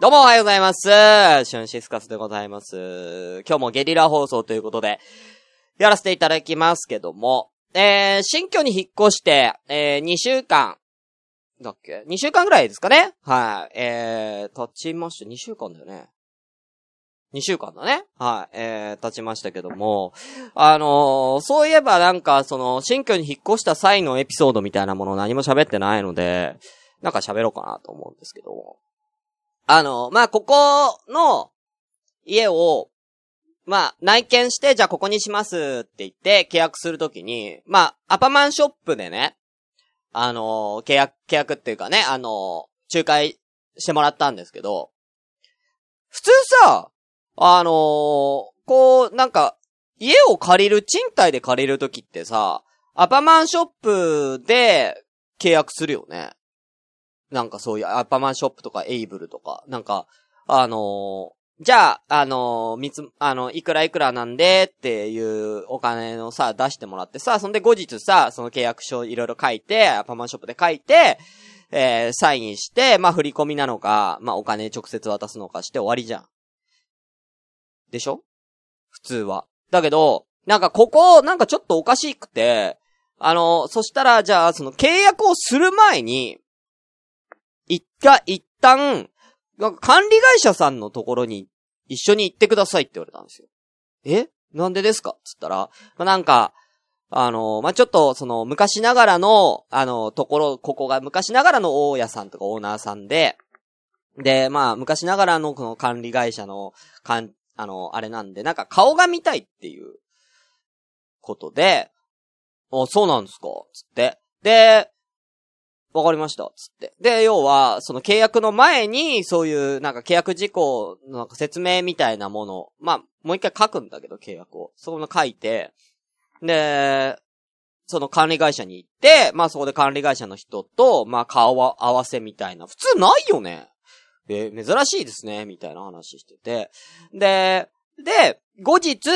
どうもおはようございます。シュンシスカスでございます。今日もゲリラ放送ということで、やらせていただきますけども、えー、新居に引っ越して、えー、2週間、だっけ ?2 週間ぐらいですかね？はい。えー、経ちました。2週間だよね。2週間だね？はい。えー、経ちましたけども、あのーそういえばなんか、その、新居に引っ越した際のエピソードみたいなもの何も喋ってないので、なんか喋ろうかなと思うんですけども。あの、まあ、ここの家を、まあ、内見して、じゃあここにしますって言って契約するときに、まあ、アパマンショップでね、あの、契約、契約っていうかね、あの、仲介してもらったんですけど、普通さ、あのこう、なんか、家を借りる、賃貸で借りるときってさ、アパマンショップで契約するよね。なんかそういうアパマンショップとかエイブルとか、なんか、あのーじゃあ、あのーみつ、あの、いくらいくらなんでっていうお金をさ、出してもらってさ、そんで後日さ、その契約書いろいろ書いて、アパマンショップで書いて、えー、サインして、まあ、振り込みなのか、まあ、お金直接渡すのかして終わりじゃん。でしょ？普通は。だけど、なんかここ、なんかちょっとおかしくて、あの、そしたら、じゃあ、その契約をする前に、一回、一旦、なんか管理会社さんのところに一緒に行ってくださいって言われたんですよ。え？なんでですか？つったら、まあ、なんか、あの、まあ、ちょっと、その、昔ながらの、あの、ところ、ここが昔ながらの大家さんとかオーナーさんで、で、まあ、昔ながらのこの管理会社の、かん、あの、あれなんで、なんか顔が見たいっていう、ことで、あ、そうなんですか？つって。で、わかりました。つって。で、要は、その契約の前に、そういう、なんか契約事項のなんか説明みたいなもの、まあ、もう一回書くんだけど、契約を。その書いて、で、その管理会社に行って、まあそこで管理会社の人と、まあ顔は合わせみたいな。普通ないよね。え、珍しいですね、みたいな話してて。で、で、後日、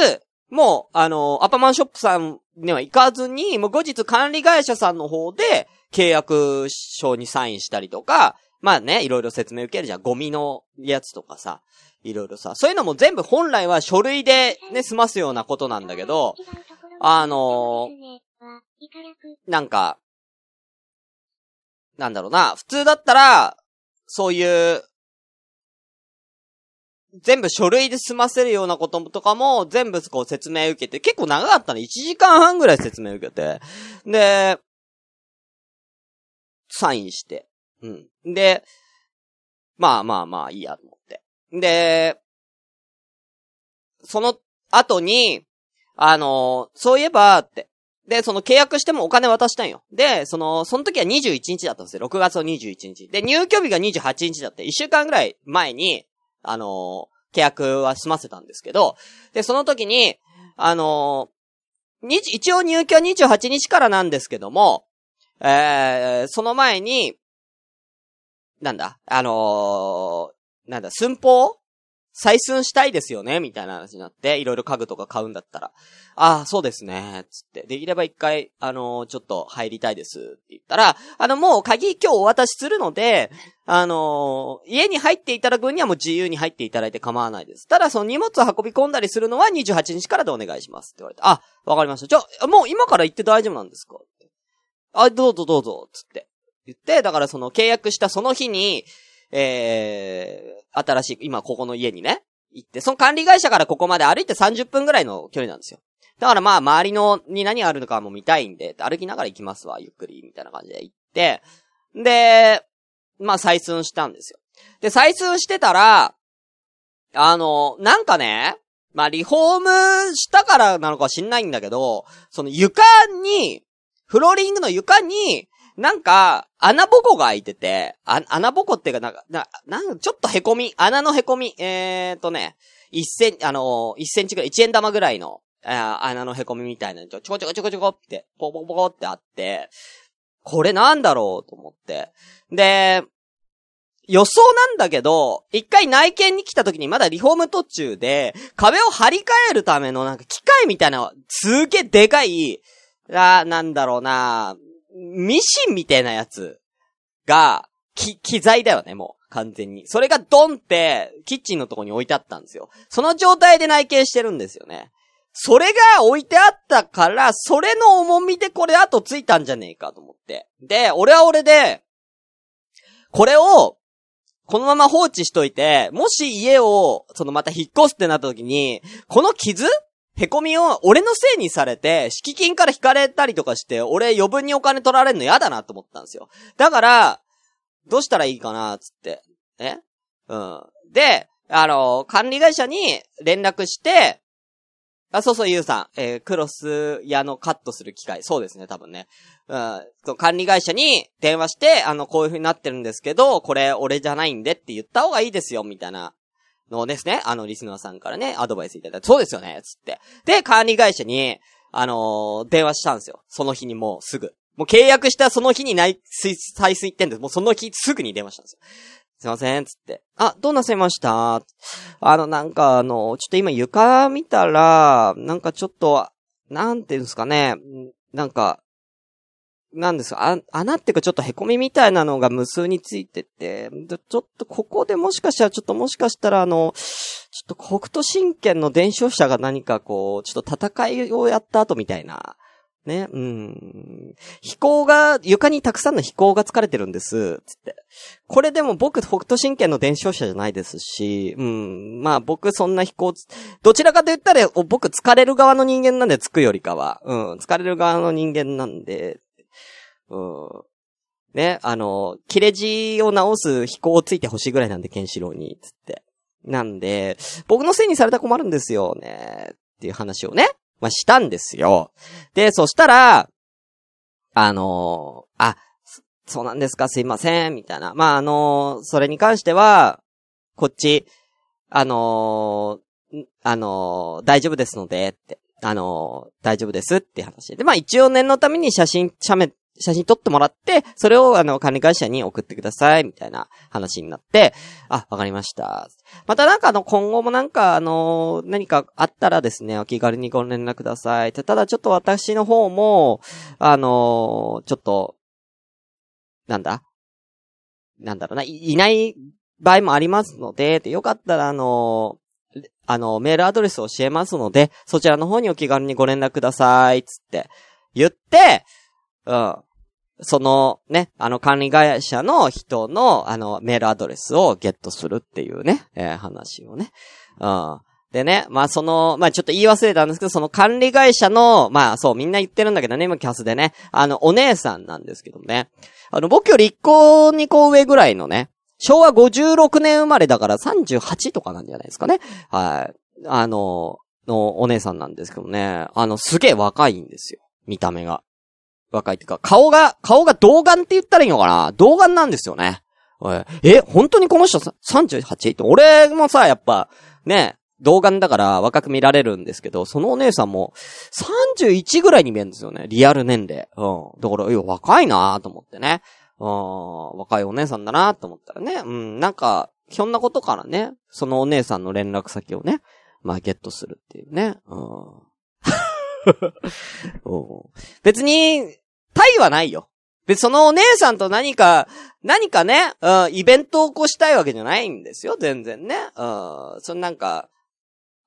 もう、あの、アパマンショップさんには行かずに、もう後日管理会社さんの方で、契約書にサインしたりとか、まあね、いろいろ説明受けるじゃん。ゴミのやつとかさ、いろいろさ。そういうのも全部本来は書類でね、済ますようなことなんだけど、あのなんか、なんだろうな、普通だったら、そういう、全部書類で済ませるようなこととかも、全部こう説明受けて、結構長かったの。1時間半ぐらい説明受けて。で、サインして。うん。で、まあまあまあいいやと思って。で、その後に、あのそういえば、って。で、その契約してもお金渡したんよ。で、その、その時は21日だったんですよ。6月の21日。で、入居日が28日だって、1週間ぐらい前に、あの契約は済ませたんですけど、で、その時に、あのに一応入居は28日からなんですけども、えー、その前に、なんだ、あのーなんだ、寸法採寸したいですよね？みたいな話になって、いろいろ家具とか買うんだったら、ああ、そうですね、つって。できれば一回、あのーちょっと入りたいです。って言ったら、あの、もう鍵今日お渡しするので、あのー家に入っていただくにはもう自由に入っていただいて構わないです。ただ、その荷物を運び込んだりするのは28日からでお願いします。って言われて、あ、わかりました。じゃあ、もう今から行って大丈夫なんですか？あ、どうぞどうぞ、つって。言って、だからその契約したその日に、えー、新しい、今ここの家にね、行って、その管理会社からここまで歩いて30分ぐらいの距離なんですよ。だからまあ、周りの、に何があるのかも見たいんで、歩きながら行きますわ、ゆっくり、みたいな感じで行って、で、まあ、採寸したんですよ。で、採寸してたら、あの、なんかね、まあ、リフォームしたからなのかは知んないんだけど、その床に、フローリングの床に、なんか、穴ぼこが開いてて、あ穴ぼこっていうか、なんか、な、なんちょっと凹み、穴の凹み、えーとね、1センあのー、1センチぐらい、1円玉ぐらいの、あ穴の凹みみたいなのちょちょこちょこちょこちょこって、ポコポコってあって、これなんだろうと思って。で、予想なんだけど、一回内見に来た時にまだリフォーム途中で、壁を張り替えるためのなんか機械みたいな、すげえでかい、あなんだろうなミシンみたいなやつが、き、機材だよね、もう。完全に。それがドンって、キッチンのとこに置いてあったんですよ。その状態で内見してるんですよね。それが置いてあったから、それの重みでこれ後ついたんじゃねえかと思って。で、俺は俺で、これを、このまま放置しといて、もし家を、そのまた引っ越すってなった時に、この傷へこみを俺のせいにされて、敷金から引かれたりとかして、俺余分にお金取られるの嫌だなと思ったんですよ。だから、どうしたらいいかな、つって。え？うん。で、あの、管理会社に連絡して、あ、そうそう、ゆうさん。えー、クロス屋のカットする機械。そうですね、多分ね。うん。管理会社に電話して、あの、こういう風になってるんですけど、これ俺じゃないんでって言った方がいいですよ、みたいなのですね。あの、リスナーさんからね、アドバイスいただいて、そうですよね、つって。で、管理会社に、あのー、電話したんですよ。その日にもうすぐ。もう契約したその日に内水、採水ってんです。もうその日すぐに電話したんですよ。すいません、つって。あ、どうなさいました？あの、なんかあの、ちょっと今床見たら、なんかちょっと、なんていうんですかね、なんか、なんですか、あ、穴っていうかちょっと凹みみたいなのが無数についてて、ちょっとここでもしかしたら、ちょっともしかしたらあの、ちょっと北斗神拳の伝承者が何かこう、ちょっと戦いをやった後みたいな、ね、うん。飛行が、床にたくさんの飛行が疲れてるんです、つって。これでも僕、北斗神拳の伝承者じゃないですし、うん。まあ僕そんな飛行、どちらかと言ったら、僕疲れる側の人間なんで、つくよりかは。うん。疲れる側の人間なんで、うん。ね、あの、切れ字を直す飛行をついてほしいぐらいなんで、ケンシロウに、つって。なんで、僕のせいにされたら困るんですよね。っていう話をね。まあ、したんですよ。で、そしたら、あの、あ、そうなんですか、すいません、みたいな。まあ、あの、それに関しては、こっち、あの、あの大丈夫ですので、って。あの大丈夫ですって話で。まあ一応念のために写真、写メ、写真撮ってもらって、それをあの、管理会社に送ってください、みたいな話になって、あ、わかりました。またなんかあの、今後もなんかあの、何かあったらですね、お気軽にご連絡ください。ただちょっと私の方も、あの、ちょっと、なんだ？なんだろうな、いいない場合もありますので、でよかったらあの、あの、メールアドレスを教えますので、そちらの方にお気軽にご連絡ください、つって言って、うん。そのね、あの管理会社の人のあのメールアドレスをゲットするっていうね、えー、話をね。うん。でね、まあその、まあちょっと言い忘れたんですけど、その管理会社の、まあそうみんな言ってるんだけどね、今キャスでね、あのお姉さんなんですけどね。あの僕より1個2個上ぐらいのね、昭和56年生まれだから38とかなんじゃないですかね。はい。あの、のお姉さんなんですけどね。あの、すげえ若いんですよ。見た目が。若いっていうか、顔が、顔が童顔って言ったらいいのかな？童顔なんですよね。え、本当にこの人 38? って、俺もさ、やっぱ、ね、童顔だから若く見られるんですけど、そのお姉さんも31ぐらいに見えるんですよね。リアル年齢。うん。だから、いや、若いなと思ってね。うん、若いお姉さんだなと思ったらね。うん、なんか、ひょんなことからね、そのお姉さんの連絡先をね、まあ、ゲットするっていうね。うん。別に、タイはないよ。で、そのお姉さんと何か、何かね、うん、イベントを起こしたいわけじゃないんですよ、全然ね。うん、そのなんか、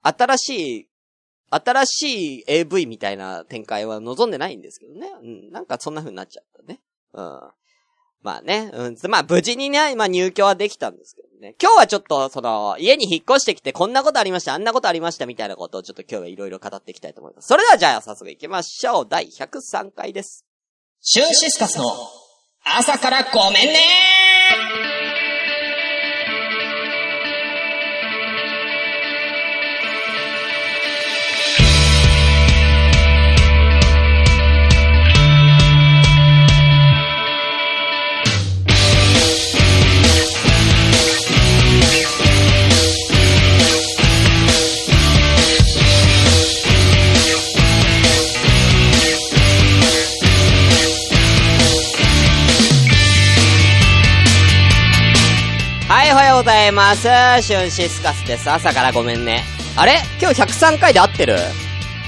新しい、新しい AV みたいな展開は望んでないんですけどね。うん、なんかそんな風になっちゃったね。うん。まあね、うん、まあ無事にね、ま入居はできたんですけどね。今日はちょっと、その、家に引っ越してきてこんなことありました、あんなことありましたみたいなことをちょっと今日はいろいろ語っていきたいと思います。それではじゃあ早速行きましょう。第103回です。シュンシスカスの朝からごめんねいます。シュンシスカスです。朝からごめんね。あれ？今日103回で合ってる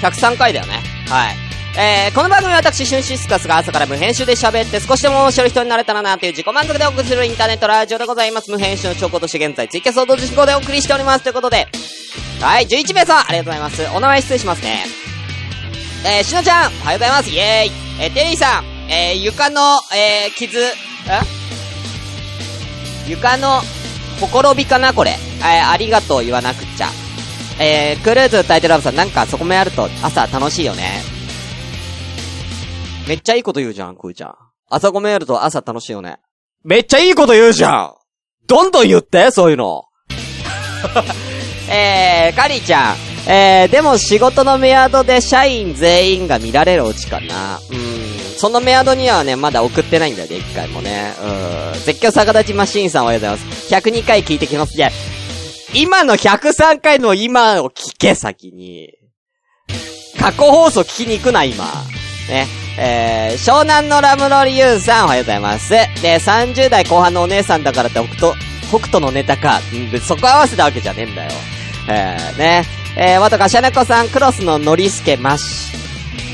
?103 回だよね。はい。えー、この番組は私、シュンシスカスが朝から無編集で喋って少しでも面白い人になれたらなという自己満足でお送りするインターネットラジオでございます。無編集の兆候として現在、ツイキャスを同時進行でお送りしております。ということで、はい、11名さん、ありがとうございます。お名前失礼しますね。えー、しのちゃん、おはようございます。イェーイ。えー、テリーさん、えー、床の、えー、傷、え？床の、ほころびかなこれ。えー、ありがとう言わなくっちゃ。えー、クルーズタイトルラブさん、なんかそこもやると朝楽しいよね。めっちゃいいこと言うじゃん、くーちゃん。朝ごめやると朝楽しいよね。めっちゃいいこと言うじゃんどんどん言ってそういうの。えー、カリーちゃん。えー、でも仕事のメアドで社員全員が見られるオチかな。うん。そのメアドにはね、まだ送ってないんだよね、一回もね。うん。絶叫逆立ちマシーンさんおはようございます。102回聞いてきます。じゃ今の103回の今を聞け、先に。過去放送聞きに行くな、今。ね。えー、湘南のラムロリユンさんおはようございます。で、30代後半のお姉さんだからって北斗、北斗のネタか。うんそこ合わせたわけじゃねえんだよ。えー、ね。えー、またかしゃねこさん、クロスのノリスケマシ、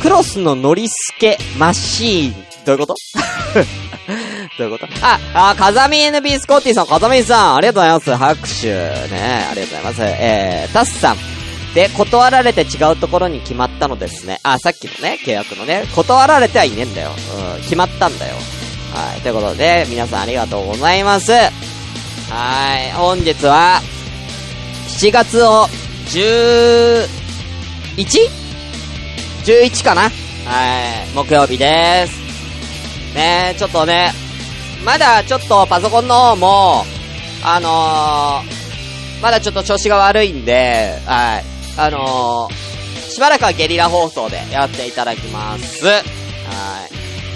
クロスのノリスケマシーン。どういうこと？どういうこと？あ、あ、風見 NB スコッティさん、風見さん、ありがとうございます。拍手。ね、ありがとうございます。えー、タスさん。で、断られて違うところに決まったのですね。あ、さっきのね、契約のね、断られてはいねえんだよ。うん、決まったんだよ。はい、ということで、皆さんありがとうございます。はい、本日は、7月を 11?11 かな？はい、木曜日です。ねちょっとね、まだちょっとパソコンの方も、あのー、まだちょっと調子が悪いんで、はい。あのー、しばらくはゲリラ放送でやっていただきます。はい。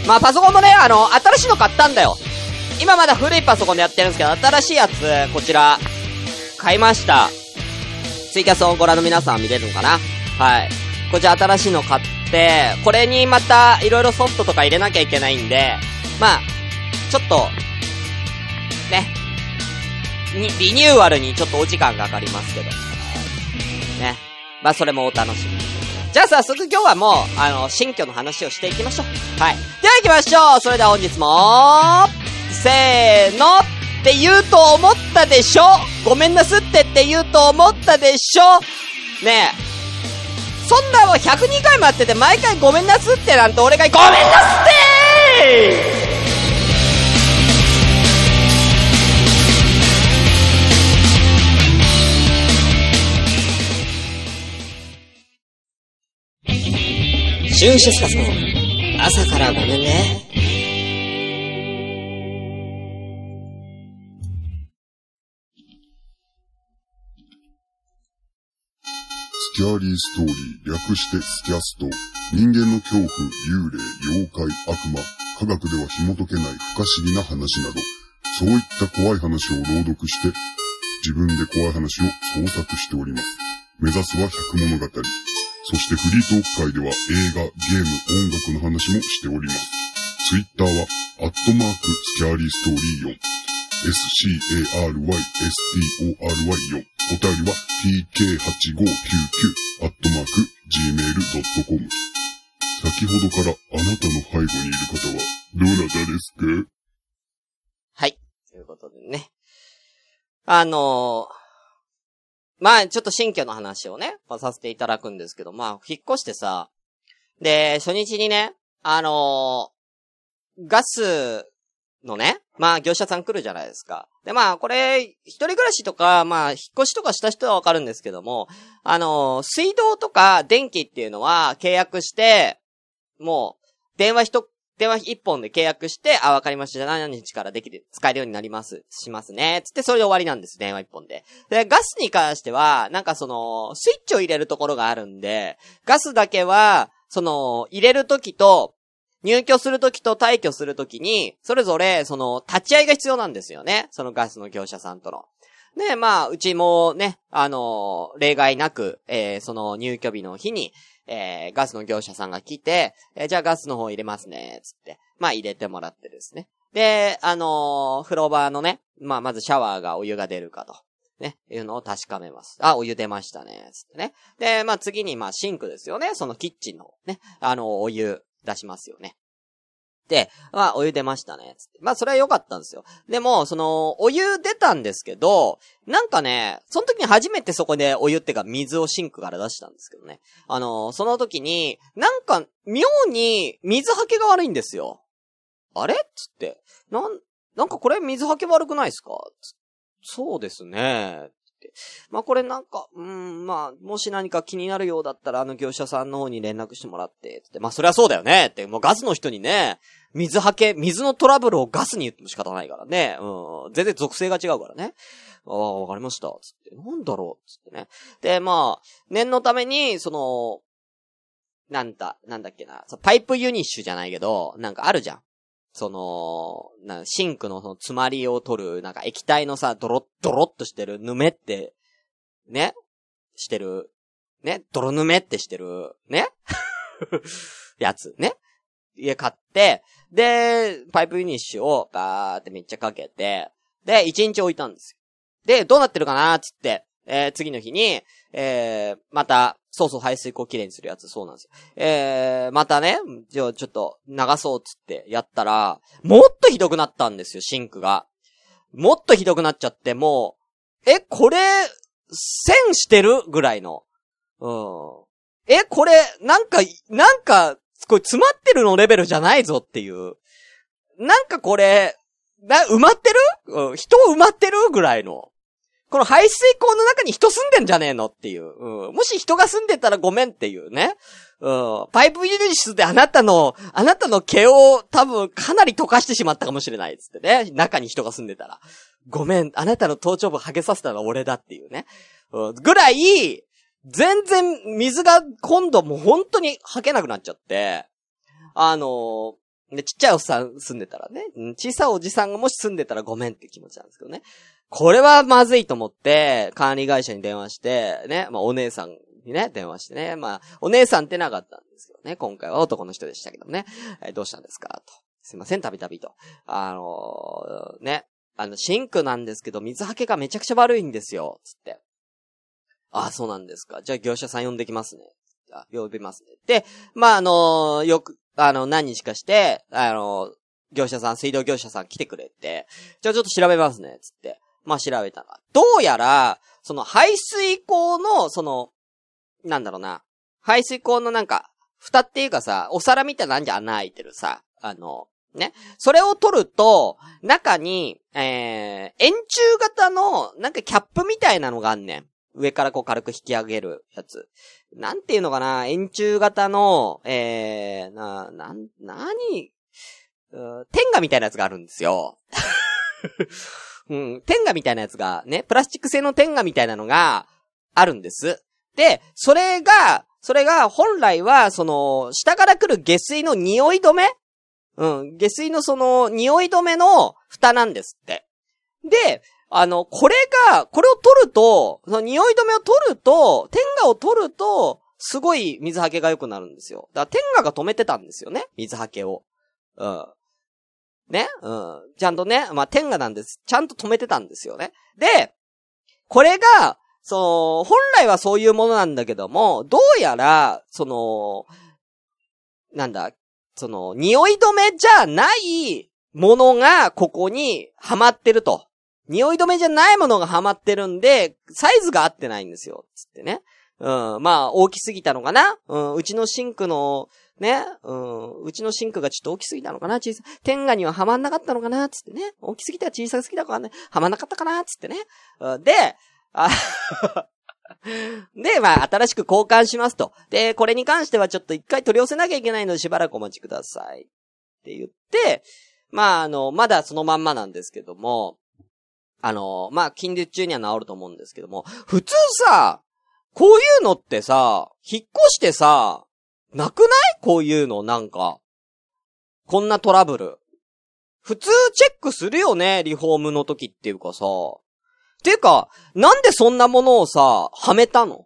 まあ、パソコンもね、あの、新しいの買ったんだよ。今まだ古いパソコンでやってるんですけど、新しいやつ、こちら、買いました。ツイキャスをご覧の皆さんは見れるのかな？はい。こちら新しいの買って、これにまた、いろいろソフトとか入れなきゃいけないんで、まあ、ちょっと、ね、にリニューアルにちょっとお時間かかりますけど。ね。まあ、それもお楽しみに。じゃあ早速今日はもう、あの、新居の話をしていきましょう。はい。では行きましょうそれでは本日も、せーのって言うと思ったでしょ？ごめんなすってって言うと思ったでしょ？ねえ。そんなも102回もやってて毎回ごめんなすってなんて俺がごめんなすってシュンシスカスの朝からごめんね。スキャーリーストーリー、略してスキャスト。人間の恐怖、幽霊、妖怪、悪魔、科学では紐解けない不可思議な話など、そういった怖い話を朗読して、自分で怖い話を創作しております。目指すは百物語。そしてフリートーク会では映画、ゲーム、音楽の話もしております。ツイッターは、アットマーク、スキャーリーストーリー4。s-c-a-r-y-s-t-o-r-y4。お便りは tk8599 アットマーク gmail.com。先ほどからあなたの背後にいる方はどなたですか？はい。ということでね。あのー、まあ、ちょっと新居の話をね、まあ、させていただくんですけど、まあ、引っ越してさ、で、初日にね、あのー、ガスのね、まあ、業者さん来るじゃないですか。で、まあ、これ、一人暮らしとか、まあ、引っ越しとかした人はわかるんですけども、あのー、水道とか電気っていうのは契約して、もう、電話一電話一本で契約して、あ、わかりました。何日からできる、使えるようになります。しますね。つって、それで終わりなんです。電話一本で。で、ガスに関しては、なんかその、スイッチを入れるところがあるんで、ガスだけは、その、入れるときと、入居するときと退去するときに、それぞれ、その、立ち会いが必要なんですよね。そのガスの業者さんとの。で、まあ、うちもね、あの例外なく、えー、その入居日の日に、えー、ガスの業者さんが来て、えー、じゃあガスの方入れますね、つって。まあ入れてもらってですね。で、あのー、風呂場のね、まあまずシャワーがお湯が出るかと。ね、いうのを確かめます。あ、お湯出ましたね、つってね。で、まあ次に、まあシンクですよね。そのキッチンのね、あの、お湯出しますよね。で、まあ、お湯出ましたね、まあ、それは良かったんですよ。でも、その、お湯出たんですけど、なんかね、その時に初めてそこでお湯ってか水をシンクから出したんですけどね。あの、その時に、なんか、妙に水はけが悪いんですよ。あれ？つって。なん、なんかこれ水はけ悪くないですか？そうですね。ってまあこれなんか、うん、まあ、もし何か気になるようだったらあの業者さんの方に連絡してもらって、つって、まあそれはそうだよねって、もうガスの人にね、水はけ、水のトラブルをガスに言っても仕方ないからね。うん。全然属性が違うからね。ああ、わかりました。つって。なんだろう？つってね。で、まあ、念のために、その、なんだ、なんだっけな。パイプユニッシュじゃないけど、なんかあるじゃん。その、なシンクのその詰まりを取る、なんか液体のさ、ドロッ、ドロッとしてるぬめって、ね？してる、ね？泥ぬめってしてる、ね？やつ、ね？家買って、で、パイプユニッシュをバーってめっちゃかけて、で、一日置いたんですよ。で、どうなってるかなーつって、えー、次の日に、えー、また、そうそう排水口きれいにするやつ、そうなんですよ。えー、またね、じゃあちょっと流そうっつってやったら、もっとひどくなったんですよ、シンクが。もっとひどくなっちゃって、もう、え、これ、線してる？ぐらいの。うん。え、これ、なんか、なんか、これ詰まってるのレベルじゃないぞっていう。なんかこれ、な、埋まってる？うん、人埋まってる？ぐらいの。この排水口の中に人住んでんじゃねえのっていう。うん。もし人が住んでたらごめんっていうね。うん。パイプユニシュであなたの、あなたの毛を多分かなり溶かしてしまったかもしれないっつってね。中に人が住んでたら。ごめん、あなたの頭頂部剥げさせたのは俺だっていうね。うん。ぐらい、全然水が今度もう本当に吐けなくなっちゃって、あのーで、ちっちゃいおっさん住んでたらね、うん小さいおじさんがもし住んでたらごめんって気持ちなんですけどね。これはまずいと思って、管理会社に電話して、ね、まあお姉さんにね、電話してね、まあ、お姉さんってなかったんですよね。今回は男の人でしたけどね。えどうしたんですか？と。すいません、たびたびと。あのーね、あの、シンクなんですけど、水はけがめちゃくちゃ悪いんですよ、つって。ああ、そうなんですか。じゃあ業者さん呼んできますね。あ、呼びますね。で、まあ、あのーよく、あの、何日かして、あのー業者さん、水道業者さん来てくれて、じゃあちょっと調べますね、つって。まあ、調べたら。どうやら、その排水口の、その、なんだろうな。排水口のなんか、蓋っていうかさ、お皿みたいなんじゃ穴開いてるさ、あの、ね。それを取ると、中に、えー、円柱型の、なんかキャップみたいなのがあんねん。上からこう軽く引き上げるやつ。なんていうのかな円柱型の、えー、な、な、なに、天下みたいなやつがあるんですよ。うん、天下みたいなやつが、ね、プラスチック製の天下みたいなのがあるんです。で、それが、それが本来は、その、下から来る下水の匂い止め？うん、下水のその、匂い止めの蓋なんですって。で、あの、これが、これを取ると、その匂い止めを取ると、天下を取ると、すごい水はけが良くなるんですよ。だから天下が止めてたんですよね。水はけを。うん。ねうん。ちゃんとね、まあ、天下なんです。ちゃんと止めてたんですよね。で、これが、その、本来はそういうものなんだけども、どうやら、その、なんだ、その、匂い止めじゃないものがここにはまってると。匂い止めじゃないものがはまってるんで、サイズが合ってないんですよ。つってね。うん。まあ、大きすぎたのかなうん。うちのシンクの、ね。うん。うちのシンクがちょっと大きすぎたのかな小さ、天下にははまんなかったのかなつってね。大きすぎたら小さすぎたかね。はまんなかったかなつってね。うんで、あ で、まあ、新しく交換しますと。で、これに関してはちょっと一回取り寄せなきゃいけないのでしばらくお待ちください。って言って、まあ、あの、まだそのまんまなんですけども、あの、まあ、近日中には治ると思うんですけども、普通さ、こういうのってさ、引っ越してさ、なくない？こういうの、なんか。こんなトラブル。普通チェックするよね、リフォームの時っていうかさ。ていうか、なんでそんなものをさ、はめたの？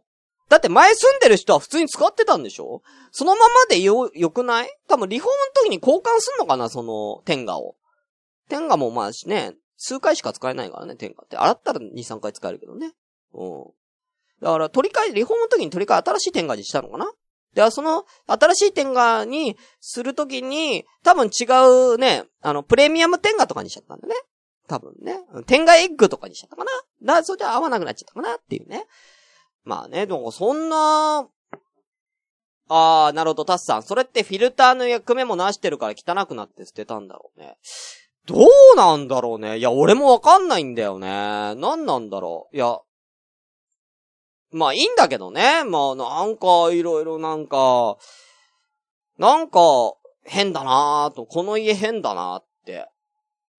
だって前住んでる人は普通に使ってたんでしょ？そのままでよ、よくない？多分リフォームの時に交換すんのかな？その、天下を。天下もまあしね、数回しか使えないからね、天下って。洗ったら2、3回使えるけどね。うん。だから、取り替え、リフォームの時に取り替え新しい天下にしたのかな？では、その、新しい天下にするときに、多分違うね、あの、プレミアム天下とかにしちゃったんだね。多分ね。天下エッグとかにしちゃったかなだから、それじゃ合わなくなっちゃったかなっていうね。まあね、でもそんな、あー、なるほど、タスさん。それってフィルターの役目もなしてるから汚くなって捨てたんだろうね。どうなんだろうね。いや、俺もわかんないんだよね。なんなんだろう。いや、まあいいんだけどね。まあなんかいろいろなんか、なんか変だなぁと、この家変だなって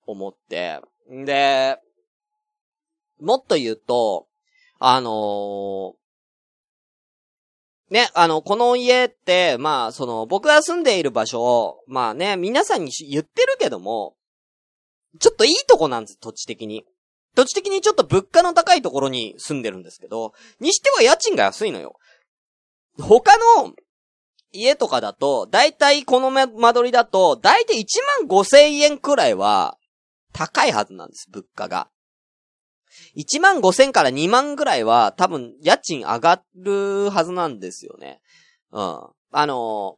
思って。んで、もっと言うと、あのー、ね、あの、この家って、まあ、その、僕が住んでいる場所、まあね、皆さんに言ってるけども、ちょっといいとこなんです、土地的に。土地的にちょっと物価の高いところに住んでるんですけど、にしては家賃が安いのよ。他の家とかだと、だいたいこの間取りだと、だいたい1万5千円くらいは高いはずなんです、物価が。1万5千から2万ぐらいは多分家賃上がるはずなんですよね。うん。あの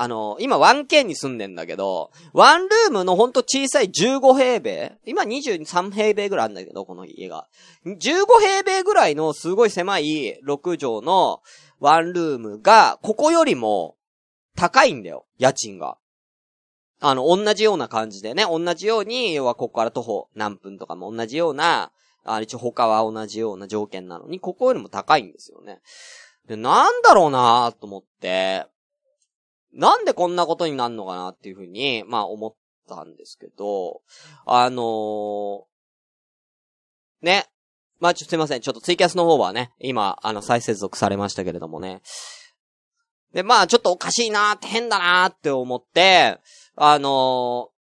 あの、今 1K に住んでんだけど、ワンルームのほんと小さい15平米今23平米ぐらいあるんだけど、この家が。15平米ぐらいのすごい狭い6畳のワンルームが、ここよりも高いんだよ。家賃が。あの、同じような感じでね、同じように、要はここから徒歩何分とかも同じような、あ一応他は同じような条件なのに、ここよりも高いんですよね。で、なんだろうなと思って、なんでこんなことになるのかなっていうふうに、まあ思ったんですけど、あのー、ね。まあちょ、すいません。ちょっとツイキャスの方はね、今、あの、再接続されましたけれどもね。で、まあちょっとおかしいなーって変だなーって思って、あのー、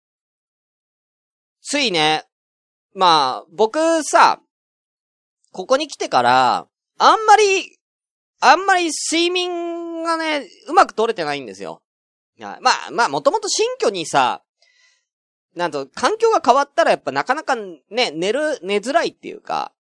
ついね、まあ、僕さ、ここに来てから、あんまり、あんまり睡眠がね、うまく取れてないんですよ。まあ、まあ、もともと新居にさ、なんと、環境が変わったらやっぱなかなかね、寝る、寝づらいっていうか、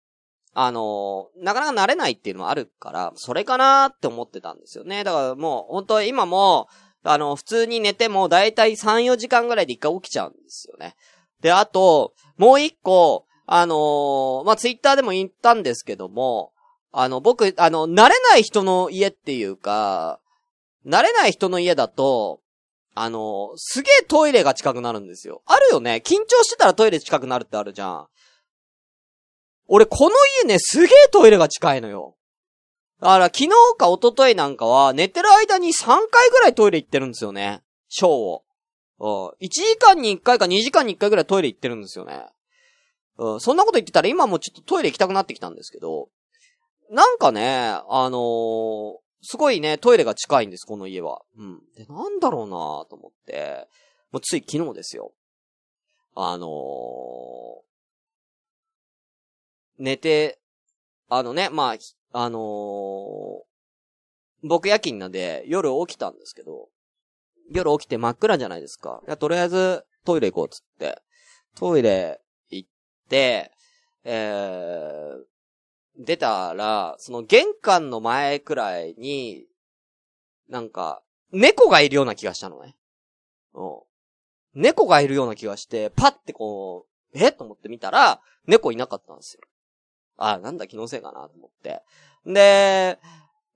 あのー、なかなか慣れないっていうのもあるから、それかなって思ってたんですよね。だからもう、本当今も、あの、普通に寝てもだいたい3、4時間ぐらいで一回起きちゃうんですよね。で、あと、もう一個、あのー、まあ、ツイッターでも言ったんですけども、あの、僕、あの、慣れない人の家っていうか、慣れない人の家だと、あの、すげえトイレが近くなるんですよ。あるよね。緊張してたらトイレ近くなるってあるじゃん。俺、この家ね、すげえトイレが近いのよ。だから、昨日か一昨日なんかは、寝てる間に3回ぐらいトイレ行ってるんですよね。ショーを。うん。1時間に1回か2時間に1回ぐらいトイレ行ってるんですよね。うん。そんなこと言ってたら今もちょっとトイレ行きたくなってきたんですけど、なんかね、あのー、すごいね、トイレが近いんです、この家は。うん。で、なんだろうなと思って、もうつい昨日ですよ。あのー、寝て、あのね、まあ、あのー、僕夜勤なんで夜起きたんですけど、夜起きて真っ暗じゃないですか。いや、とりあえずトイレ行こうっつって、トイレ行って、えー、出たら、その玄関の前くらいに、なんか、猫がいるような気がしたのね。うん。猫がいるような気がして、パッてこう、えと思って見たら、猫いなかったんですよ。あ、なんだ気のせいかなと思って。で、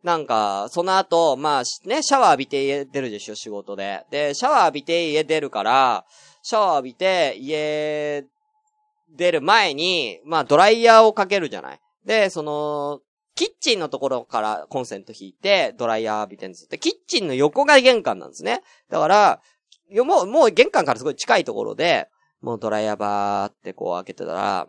なんか、その後、まあ、ね、シャワー浴びて家出るでしょ、仕事で。で、シャワー浴びて家出るから、シャワー浴びて家出る前に、まあ、ドライヤーをかけるじゃない。で、その、キッチンのところからコンセント引いて、ドライヤー浴びてるんです。で、キッチンの横が玄関なんですね。だから、もう、もう玄関からすごい近いところで、もうドライヤーバーってこう開けてたら、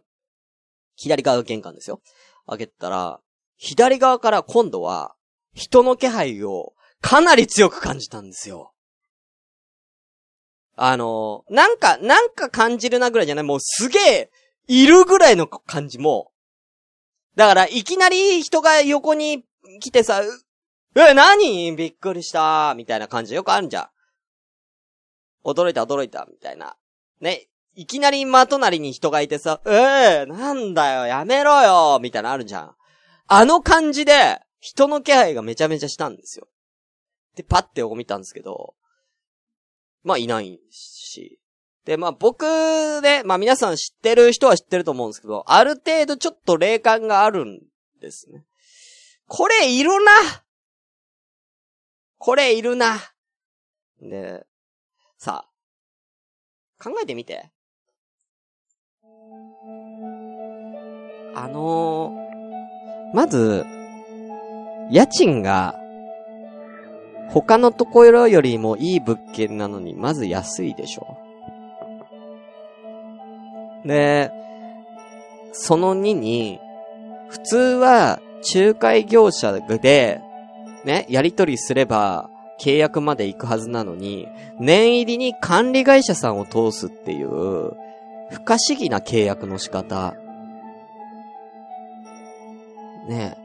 左側が玄関ですよ。開けてたら、左側から今度は、人の気配をかなり強く感じたんですよ。あの、なんか、なんか感じるなぐらいじゃない、もうすげえ、いるぐらいの感じも、だから、いきなり人が横に来てさ、え、何？びっくりしたみたいな感じよくあるんじゃん。驚いた驚いたみたいな。ね。いきなり真隣に人がいてさ、ええー、なんだよ、やめろよ、みたいなあるじゃん。あの感じで、人の気配がめちゃめちゃしたんですよ。で、パッて横見たんですけど、まあいないし。で、まあ僕で、まあ皆さん知ってる人は知ってると思うんですけど、ある程度ちょっと霊感があるんですね。これいるなこれいるなで、さあ、考えてみて。あのー、まず、家賃が、他のところよりもいい物件なのに、まず安いでしょ。で、その2に、普通は仲介業者で、ね、やり取りすれば、契約まで行くはずなのに、年入りに管理会社さんを通すっていう、不可思議な契約の仕方。ね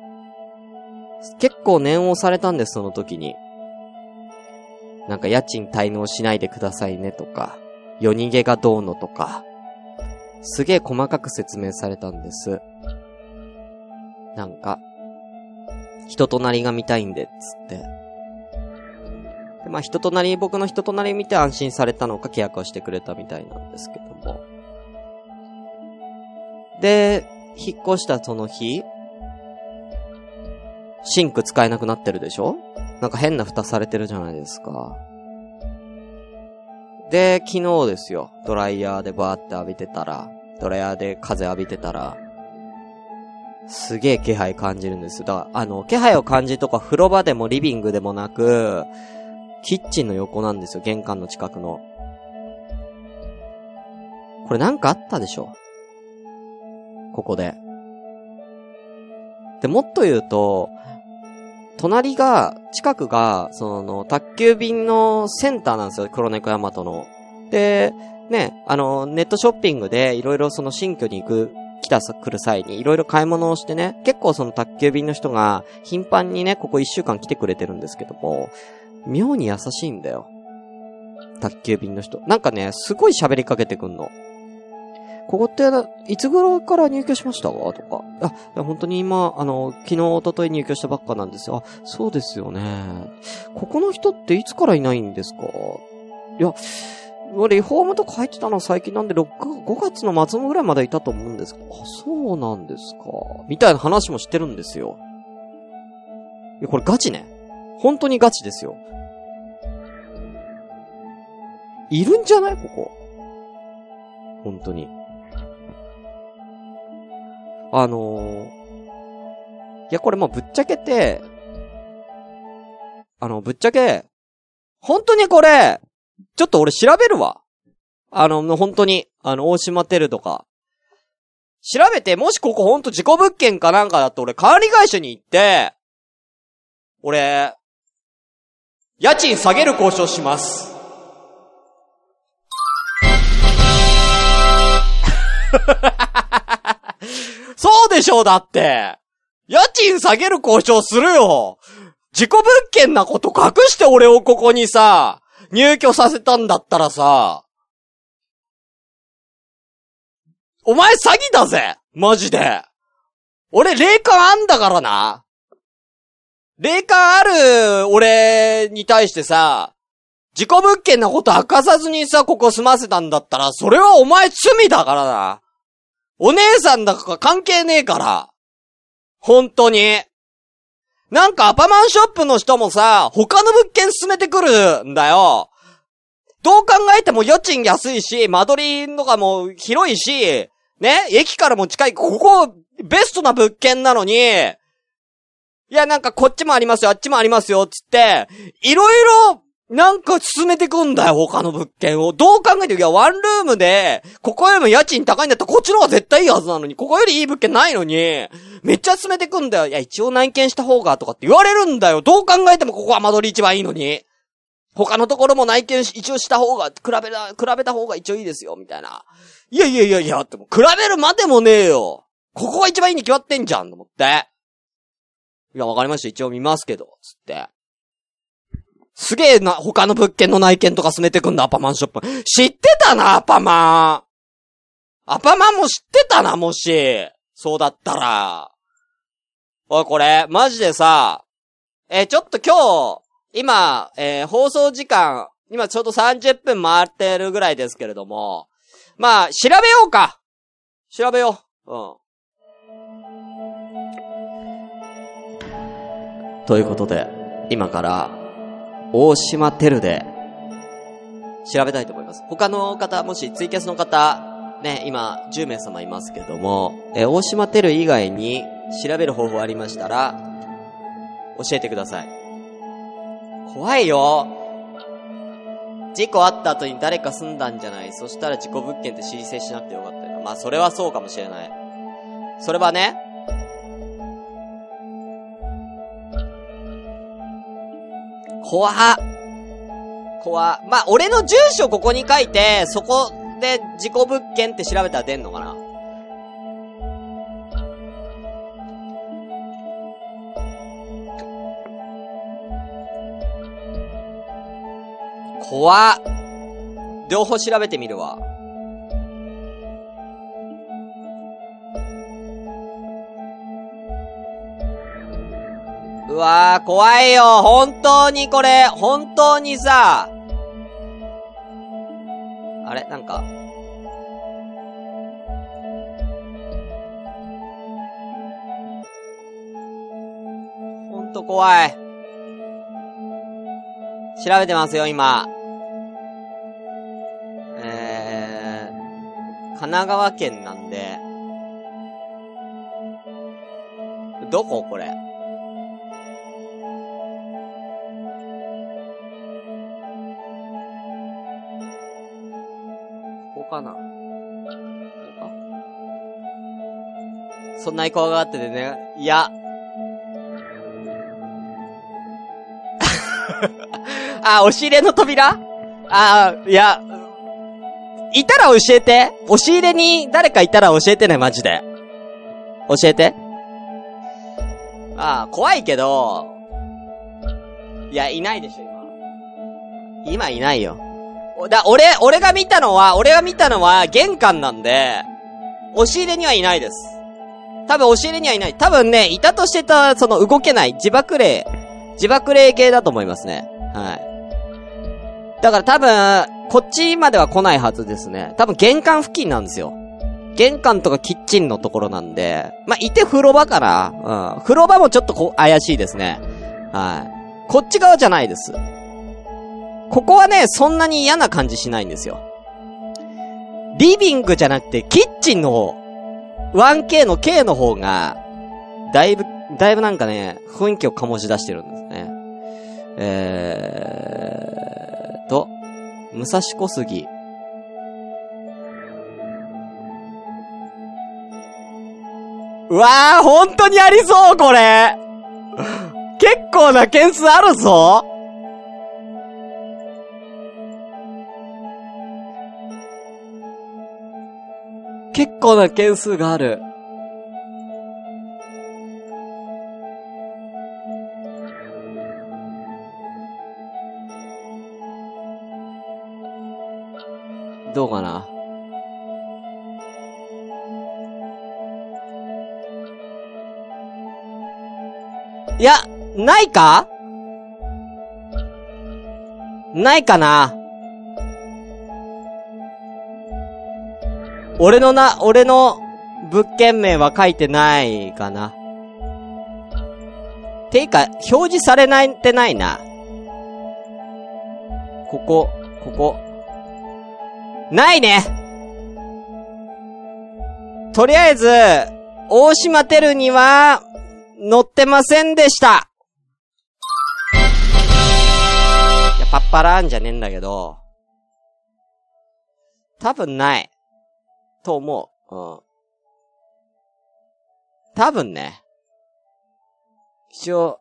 結構念をされたんです、その時に。なんか家賃滞納しないでくださいねとか、夜逃げがどうのとか、すげえ細かく説明されたんです。なんか、人となりが見たいんで、つって。で、まあ人となり、僕の人となり見て安心されたのか契約をしてくれたみたいなんですけども。で、引っ越したその日、シンク使えなくなってるでしょ？なんか変な蓋されてるじゃないですか。で、昨日ですよ。ドライヤーでバーって浴びてたら、ドライヤーで風浴びてたら、すげえ気配感じるんですよだから、あの、気配を感じとか風呂場でもリビングでもなく、キッチンの横なんですよ、玄関の近くの。これなんかあったでしょ？ここで。で、もっと言うと、隣が、近くが、その、宅急便のセンターなんですよ、黒猫ヤマトの。で、ね、あの、ネットショッピングでいろいろその新居に行く、来た来る際にいろいろ買い物をしてね、結構その宅急便の人が頻繁にね、ここ一週間来てくれてるんですけども、妙に優しいんだよ。宅急便の人。なんかね、すごい喋りかけてくんの。ここって、いつ頃から入居しました？かとか。あ、本当に今、あの、昨日、一昨日入居したばっかなんですよ。あ、そうですよね。ここの人っていつからいないんですか？いや、リフォームとか入ってたのは最近なんで、6、5月の末ぐらいまでいたと思うんですかあ、そうなんですか。みたいな話もしてるんですよ。いや、これガチね。本当にガチですよ。いるんじゃない？ここ。本当に。あのー、いや、これもうぶっちゃけて、あの、ぶっちゃけ、本当にこれ、ちょっと俺調べるわ。あの、本当に、あの、大島テルとか。調べて、もしここほんと事故物件かなんかだと俺管理会社に行って、俺、家賃下げる交渉します。でしょう、だって。家賃下げる交渉するよ。事故物件なこと隠して俺をここにさ、入居させたんだったらさ、お前詐欺だぜマジで。俺霊感あんだからな。霊感ある俺に対してさ、事故物件なこと明かさずにさ、ここ住ませたんだったら、それはお前罪だからな。お姉さんだか関係ねえから。本当に。なんかアパマンショップの人もさ、他の物件進めてくるんだよ。どう考えても家賃安いし、間取りとかも広いし、ね、駅からも近い、ここ、ベストな物件なのに、いや、なんかこっちもありますよ、あっちもありますよ、つって、いろいろなんか進めてくんだよ、他の物件を。どう考えていや、ワンルームで、ここよりも家賃高いんだったらこっちの方が絶対いいはずなのに、ここよりいい物件ないのに、めっちゃ進めてくんだよ。いや、一応内見した方が、とかって言われるんだよ。どう考えてもここは間取り一番いいのに。他のところも内見一応した方が、比べた、比べた方が一応いいですよ、みたいな。いやいやいやいや、っても、比べるまでもねえよ。ここが一番いいに決まってんじゃん、と思って。いや、わかりました。一応見ますけど、つって。すげえな、他の物件の内見とか進めてくんだ、アパマンショップ。知ってたな、アパマン。アパマンも知ってたな、もし。そうだったら。おい、これ、マジでさ、えーちょっと今日、今、えー放送時間、今ちょうど30分回ってるぐらいですけれども、まあ、調べようか調べよう。うん。ということで、今から、大島テルで、調べたいと思います。他の方、もしツイキャスの方、ね、今、10名様いますけども、え大島テル以外に調べる方法ありましたら、教えてください。怖いよ。事故あった後に誰か住んだんじゃないそしたら事故物件って申請しなくてよかったよ。まあ、それはそうかもしれない。それはね、怖っ。怖っ。まあ、俺の住所ここに書いて、そこで事故物件って調べたら出んのかな？怖っ。両方調べてみるわ。うわー、怖いよ。本当にこれ、本当にさ。あれ？なんか。ほんと怖い。調べてますよ、今。えー、神奈川県なんで。どこ？これ。そんなに怖がっててね。いや。あ、押し入れの扉？あ、いや。いたら教えて。押し入れに誰かいたら教えてね、マジで。教えて。ああ怖いけど。いや、いないでしょ、今。今いないよ。だ、俺、俺が見たのは、俺が見たのは玄関なんで、押し入れにはいないです。多分押し入れにはいない。多分ね、いたとしてた、その動けない、自爆霊、自爆霊系だと思いますね。はい。だから多分、こっちまでは来ないはずですね。多分玄関付近なんですよ。玄関とかキッチンのところなんで、まあ、いて風呂場かな。うん。風呂場もちょっとこ、怪しいですね。はい。こっち側じゃないです。ここはね、そんなに嫌な感じしないんですよ。リビングじゃなくて、キッチンの方、1K の K の方が、だいぶ、だいぶなんかね、雰囲気を醸し出してるんですね。えーと、武蔵小杉。うわー、本当にありそう、これ結構な件数あるぞ結構な件数がある。どうかな？いや、ないか？ないかな？俺のな、俺の物件名は書いてないかな。ていうか、表示されないってないな。ここ、ここ。ないねとりあえず、大島テルには、載ってませんでした。いや、パッパラーンじゃねえんだけど、多分ない。と思う。うん。多分ね。一応、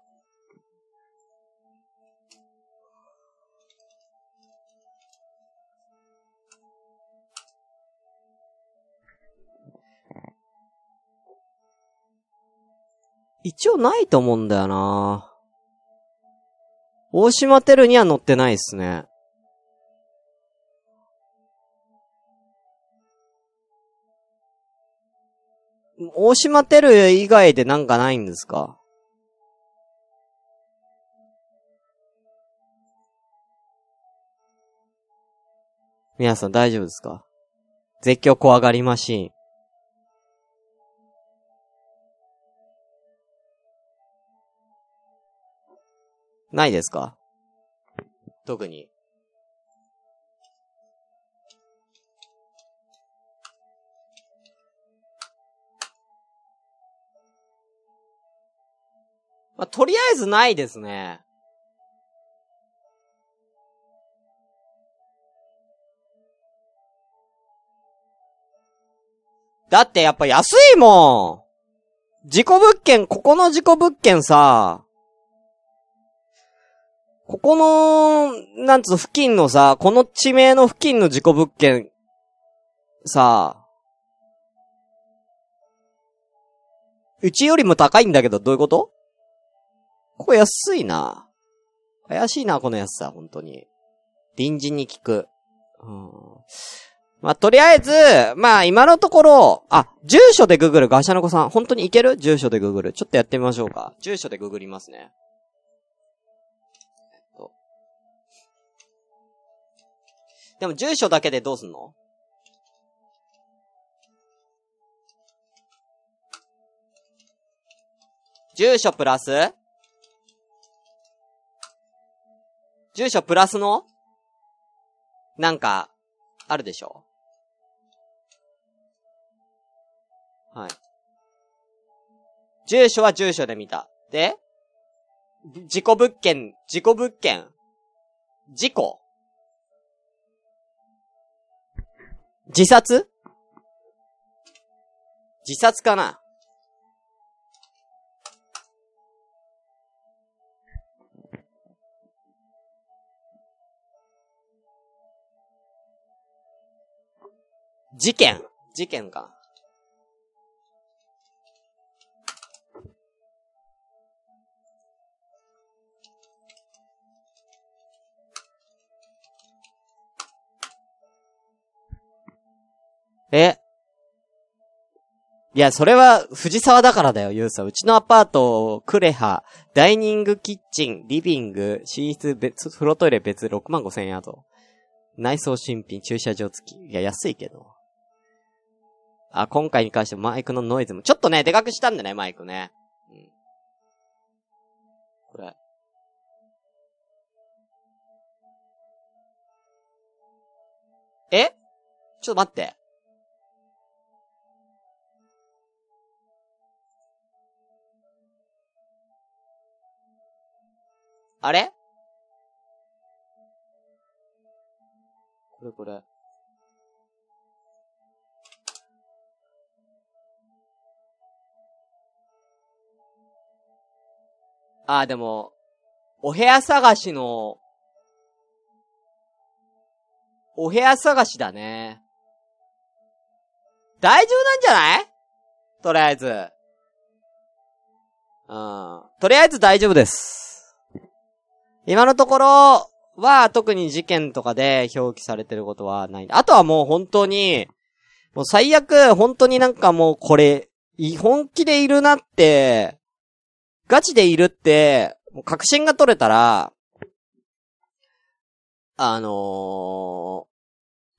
一応ないと思うんだよな大島テルには載ってないっすね。大島テル以外でなんかないんですか？皆さん大丈夫ですか？絶叫怖がりマシーン。ないですか？特に。まあ、とりあえずないですね。だってやっぱ安いもん。事故物件、ここの事故物件さ、ここの、なんつうの、付近のさ、この地名の付近の事故物件、さ、うちよりも高いんだけど、どういうこと？ここ安いな。怪しいな、この安さ、本当に。隣人に聞く。うん。まあ、とりあえず、まあ、今のところ、あ、住所でググるガシャの子さん、本当にいける？住所でググる。ちょっとやってみましょうか。住所でググりますね。でも住所だけでどうすんの？住所プラス？住所プラスの？なんか、あるでしょ？はい。住所は住所で見た。で事故物件、事故物件？事故自殺？自殺かな？事件事件か。え？いや、それは、藤沢だからだよ、ゆうさん。うちのアパート、クレハ、ダイニングキッチン、リビング、寝室別、風呂トイレ別6万5千円やと。内装新品、駐車場付き。いや、安いけど。あ、今回に関してマイクのノイズも、ちょっとね、でかくしたんだね、マイクね。うん。これ。え？ちょっと待って。あれ？これこれ。あ、でも、お部屋探しの、お部屋探しだね。大丈夫なんじゃない？とりあえず。うん。とりあえず大丈夫です。今のところは特に事件とかで表記されてることはない。あとはもう本当に、もう最悪、本当になんかもうこれ、本気でいるなって、ガチでいるって、もう確信が取れたら、あの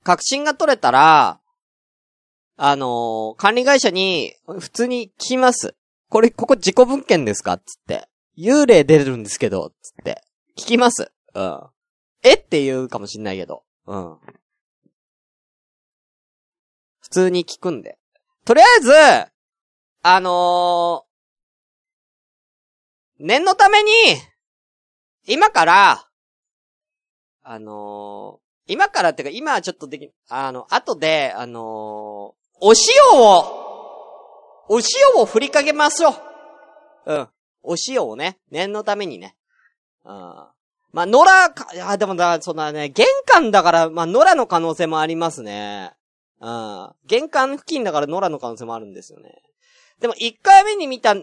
ー、確信が取れたら、あのー、管理会社に普通に聞きます。これ、ここ事故物件ですかつって。幽霊出るんですけど、つって。聞きます。うん。えって言うかもしんないけど。うん。普通に聞くんで。とりあえず、あの、念のために、今から、あのー、今からってか、今はちょっとでき、あの、後で、あのー、お塩を、お塩を振りかけましょう。うん。お塩をね、念のためにね。うん。まあ、野良か、いや、でもだ、そんなね、玄関だから、まあ、野良の可能性もありますね。うん。玄関付近だから野良の可能性もあるんですよね。でも、一回目に見た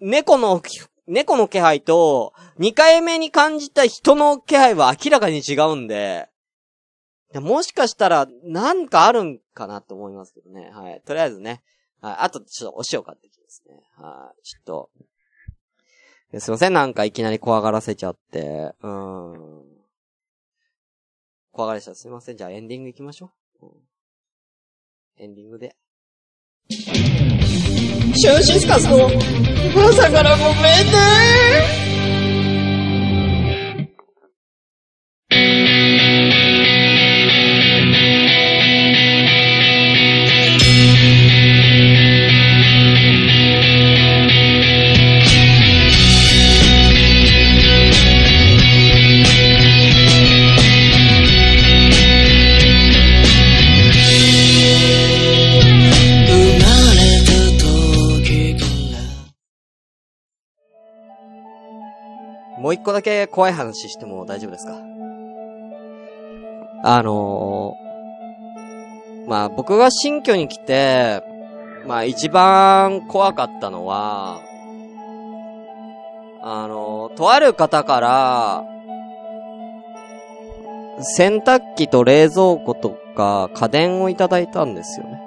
猫の、猫の気配と、二回目に感じた人の気配は明らかに違うんで、もしかしたら、なんかあるんかなと思いますけどね。はい。とりあえずね。はい。あと、ちょっとお塩買ってきますね。はい。ちょっと。すいません、なんかいきなり怖がらせちゃって。うーん。怖がらせちゃすいません。じゃあエンディング行きましょう。うん、エンディングで。シュンシスカスの皆さんからごめんねう一個だけ怖い話しても大丈夫ですか？あのー、まあ僕が新居に来て、まあ一番怖かったのは、あのー、とある方から、洗濯機と冷蔵庫とか家電をいただいたんですよね。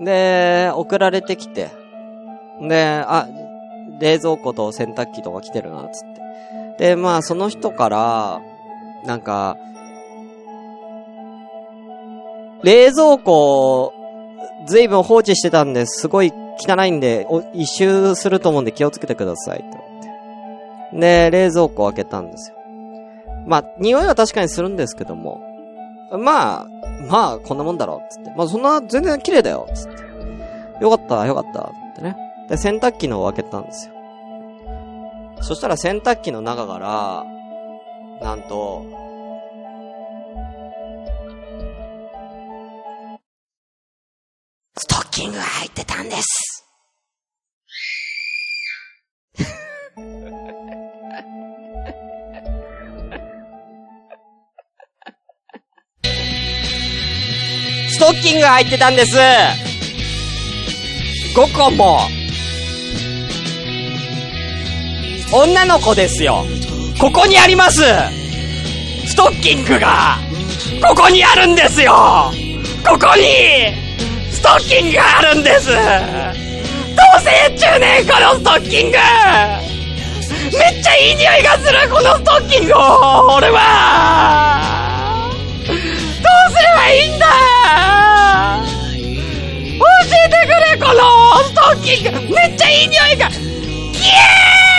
で、送られてきて。で、あ、冷蔵庫と洗濯機とか来てるな、つって。で、まあ、その人から、なんか、冷蔵庫、ずいぶん放置してたんで、すごい汚いんで、一周すると思うんで気をつけてください、ってって。で、冷蔵庫を開けたんですよ。まあ、匂いは確かにするんですけども、まあ、まあ、こんなもんだろう、つって。まあ、そんな、全然綺麗だよ、つって。よかった、よかった、ってね。で、洗濯機のを開けたんですよ。そしたら洗濯機の中から、なんと、ストッキングが入ってたんです。ストッキングが入ってたんです !5 個も女の子ですよ。ここにあります。ストッキングが。ここにあるんですよ。ここにストッキングがあるんです。どうせ中年このストッキング。めっちゃいい匂いがするこのストッキングを。俺は。どうすればいいんだ。教えてくれこのストッキング。めっちゃいい匂いが。キエー